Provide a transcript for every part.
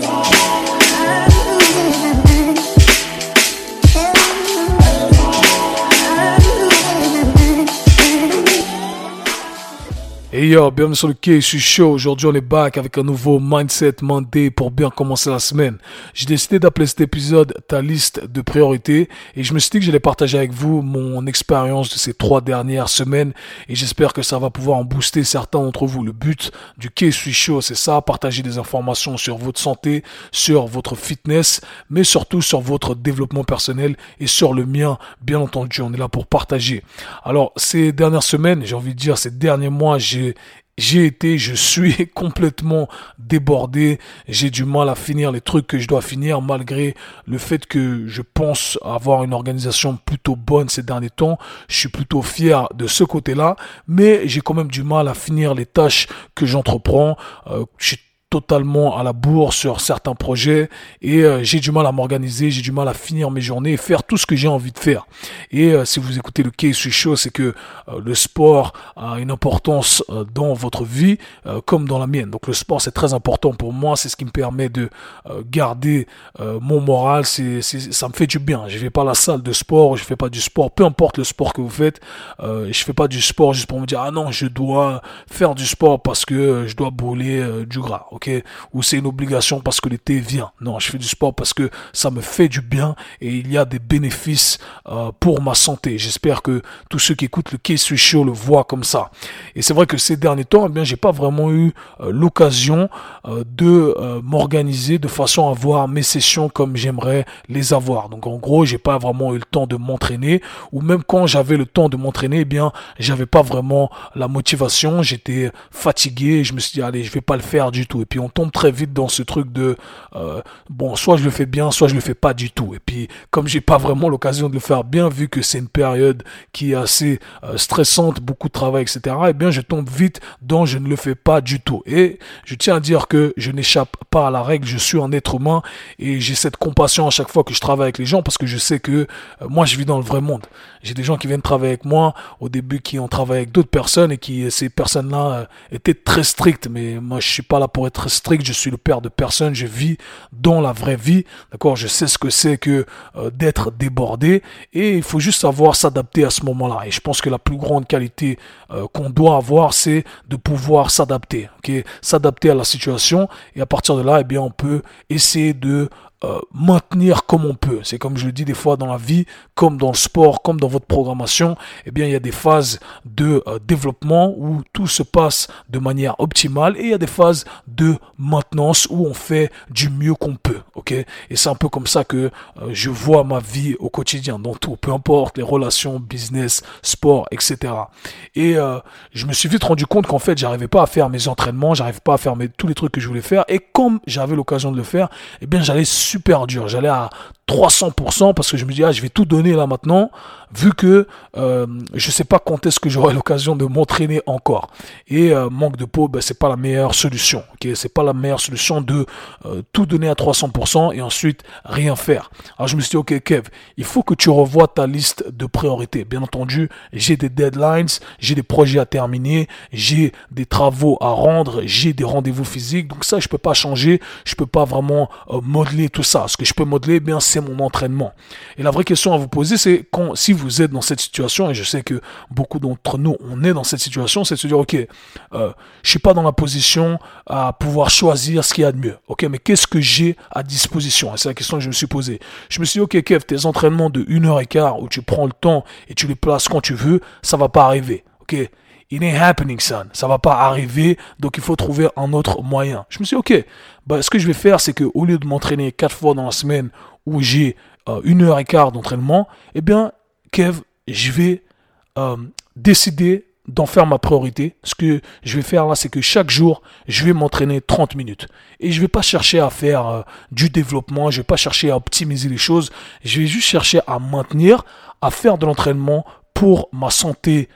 today. Bienvenue sur le quai, je suis. Aujourd'hui, on est back avec un nouveau Mindset Monday pour bien commencer la semaine. J'ai décidé d'appeler cet épisode ta liste de priorités et je me suis dit que j'allais partager avec vous mon expérience de ces trois dernières semaines et j'espère que ça va pouvoir en booster certains d'entre vous. Le but du quai, je suis c'est ça, partager des informations sur votre santé, sur votre fitness, mais surtout sur votre développement personnel et sur le mien, bien entendu. On est là pour partager. Alors, ces dernières semaines, j'ai envie de dire, ces derniers mois, j'ai j'ai été, je suis complètement débordé. J'ai du mal à finir les trucs que je dois finir malgré le fait que je pense avoir une organisation plutôt bonne ces derniers temps. Je suis plutôt fier de ce côté-là, mais j'ai quand même du mal à finir les tâches que j'entreprends. Euh, totalement à la bourre sur certains projets et euh, j'ai du mal à m'organiser, j'ai du mal à finir mes journées et faire tout ce que j'ai envie de faire. Et euh, si vous écoutez le case suis chaud, c'est que euh, le sport a une importance dans votre vie comme dans la mienne. Donc le sport c'est très important pour moi, c'est ce qui me permet de garder mon moral, ça me fait du bien. Je vais pas la salle de sport, je fais pas du sport, peu importe le sport que vous faites, je fais pas du sport juste pour me dire ah non, je dois faire du sport parce que je dois brûler du gras Ou c'est une obligation parce que l'été vient. Non, je fais du sport parce que ça me fait du bien et il y a des bénéfices euh, pour ma santé. J'espère que tous ceux qui écoutent le Case chaud le voient comme ça. Et c'est vrai que ces derniers temps, eh bien, j'ai pas vraiment eu euh, l'occasion euh, de m'organiser de façon à avoir mes sessions comme j'aimerais les avoir. Donc en gros, j'ai pas vraiment eu le temps de m'entraîner ou même quand j'avais le temps de m'entraîner, eh bien, j'avais pas vraiment la motivation, j'étais fatigué je me suis dit allez, je vais pas le faire du tout. Et puis on tombe très vite dans ce truc de euh, bon, soit je le fais bien, soit je le fais pas du tout. Et puis comme j'ai pas vraiment l'occasion de le faire bien, vu que c'est une période qui est assez euh, stressante, beaucoup de travail, etc. Et eh bien je tombe vite dans je ne le fais pas du tout. Et je tiens à dire que je n'échappe pas à la règle. Je suis un être humain et j'ai cette compassion à chaque fois que je travaille avec les gens parce que je sais que euh, moi je vis dans le vrai monde. J'ai des gens qui viennent travailler avec moi au début qui ont travaillé avec d'autres personnes et qui ces personnes-là étaient très strictes. Mais moi je suis pas là pour être strict, je suis le père de personne, je vis dans la vraie vie, d'accord Je sais ce que c'est que euh, d'être débordé. Et il faut juste savoir s'adapter à ce moment-là. Et je pense que la plus grande qualité euh, qu'on doit avoir, c'est de pouvoir s'adapter, ok S'adapter à la situation. Et à partir de là, eh bien, on peut essayer de euh, maintenir comme on peut. C'est comme je le dis des fois dans la vie, comme dans le sport, comme dans votre programmation, eh bien il y a des phases de euh, développement où tout se passe de manière optimale et il y a des phases de maintenance où on fait du mieux qu'on peut. Ok? Et c'est un peu comme ça que euh, je vois ma vie au quotidien, dans tout, peu importe les relations, business, sport, etc. Et je me suis vite rendu compte qu'en fait j'arrivais pas à faire mes entraînements, j'arrivais pas à faire tous les trucs que je voulais faire et comme j'avais l'occasion de le faire, eh bien j'allais super dur. J'allais à 300% parce que je me dis ah je vais tout donner là maintenant vu que euh, je sais pas quand est-ce que j'aurai l'occasion de m'entraîner encore. Et euh, manque de peau ben, c'est pas la meilleure solution ok? C'est pas la meilleure solution de euh, tout donner à 300% et ensuite rien faire. Alors je me suis dit ok Kev il faut que tu revoies ta liste de priorités. Bien entendu j'ai des deadlines j'ai des projets à terminer j'ai des travaux à rendre j'ai des rendez-vous physiques. Donc ça je peux pas changer je peux pas vraiment euh, modeler tout ça. Ce que je peux modeler eh bien c'est mon entraînement. Et la vraie question à vous poser, c'est quand, si vous êtes dans cette situation, et je sais que beaucoup d'entre nous, on est dans cette situation, c'est de se dire, ok, euh, je suis pas dans la position à pouvoir choisir ce qu'il y a de mieux. Ok, mais qu'est-ce que j'ai à disposition? C'est la question que je me suis posée. Je me suis dit, ok, Kev, tes entraînements de 1 heure et quart où tu prends le temps et tu les places quand tu veux, ça va pas arriver. Ok, It ain't happening, son. Ça va pas arriver, donc il faut trouver un autre moyen. Je me suis dit, ok, bah, ce que je vais faire, c'est que au lieu de m'entraîner quatre fois dans la semaine où j'ai euh, une heure et quart d'entraînement, eh bien, Kev, je vais euh, décider d'en faire ma priorité. Ce que je vais faire là, c'est que chaque jour, je vais m'entraîner 30 minutes. Et je vais pas chercher à faire euh, du développement, je vais pas chercher à optimiser les choses, je vais juste chercher à maintenir, à faire de l'entraînement pour ma santé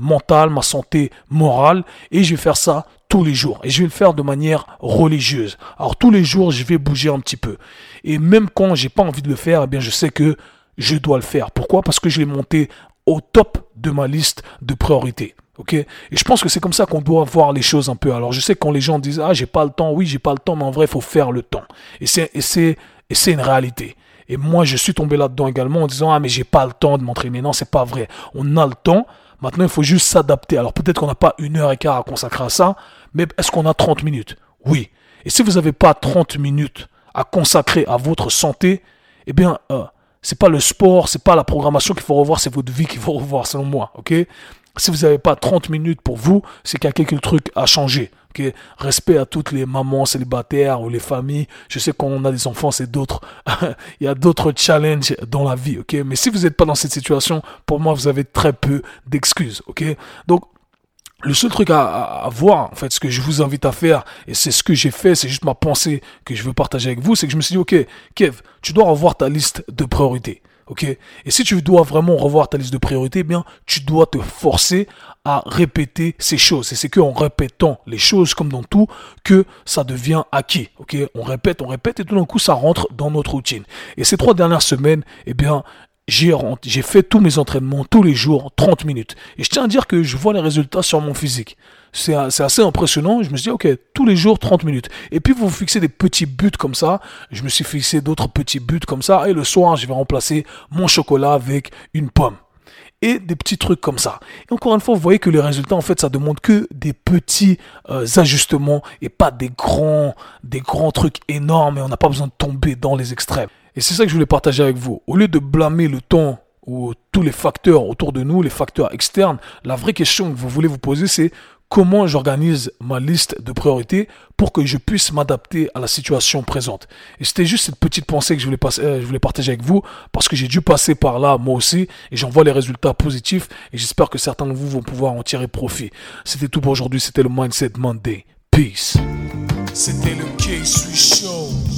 mentale, ma santé morale, et je vais faire ça tous les jours et je vais le faire de manière religieuse. Alors tous les jours, je vais bouger un petit peu. Et même quand j'ai pas envie de le faire, eh bien je sais que je dois le faire. Pourquoi? Parce que je l'ai monté au top de ma liste de priorités. Ok? Et je pense que c'est comme ça qu'on doit voir les choses un peu. Alors je sais quand les gens disent ah j'ai pas le temps, oui j'ai pas le temps, mais en vrai il faut faire le temps. Et c'est et c'est et c'est une réalité. Et moi je suis tombé là-dedans également en disant ah mais j'ai pas le temps de m'entraîner. Non c'est pas vrai. On a le temps. Maintenant il faut juste s'adapter. Alors peut-être qu'on n'a pas une heure et quart à consacrer à ça, mais est-ce qu'on a 30 minutes? Oui. Et si vous n'avez pas 30 minutes à consacrer à votre santé, eh bien euh, c'est pas le sport, c'est pas la programmation qu'il faut revoir, c'est votre vie qu'il faut revoir selon moi. Si vous n'avez pas 30 minutes pour vous, c'est qu'il y a quelques trucs à changer. Respect à toutes les mamans célibataires ou les familles. Je sais qu'on a des enfants, c'est d'autres. Il y a d'autres challenges dans la vie. ok? Mais si vous n'êtes pas dans cette situation, pour moi, vous avez très peu d'excuses. Donc, le seul truc à, à, voir, en fait, ce que je vous invite à faire, et c'est ce que j'ai fait, c'est juste ma pensée que je veux partager avec vous, c'est que je me suis dit, ok, Kev, tu dois revoir ta liste de priorités ok? Et si tu dois vraiment revoir ta liste de priorités, eh bien, tu dois te forcer à répéter ces choses. Et c'est qu'en répétant les choses, comme dans tout, que ça devient acquis, ok? On répète, on répète, et tout d'un coup, ça rentre dans notre routine. Et ces trois dernières semaines, eh bien, j'ai, fait tous mes entraînements tous les jours, 30 minutes. Et je tiens à dire que je vois les résultats sur mon physique c'est assez impressionnant. Je me suis dit, ok, tous les jours 30 minutes. Et puis vous fixez des petits buts comme ça. Je me suis fixé d'autres petits buts comme ça. Et le soir, je vais remplacer mon chocolat avec une pomme. Et des petits trucs comme ça. Et encore une fois, vous voyez que les résultats, en fait, ça demande que des petits euh, ajustements et pas des grands, des grands trucs énormes. Et on n'a pas besoin de tomber dans les extrêmes. Et c'est ça que je voulais partager avec vous. Au lieu de blâmer le temps ou tous les facteurs autour de nous, les facteurs externes, la vraie question que vous voulez vous poser, c'est comment j'organise ma liste de priorités pour que je puisse m'adapter à la situation présente. Et c'était juste cette petite pensée que je voulais, euh, je voulais partager avec vous parce que j'ai dû passer par là moi aussi et j'en vois les résultats positifs et j'espère que certains de vous vont pouvoir en tirer profit. C'était tout pour aujourd'hui, c'était le Mindset Monday. Peace. C'était le K-Sui Show.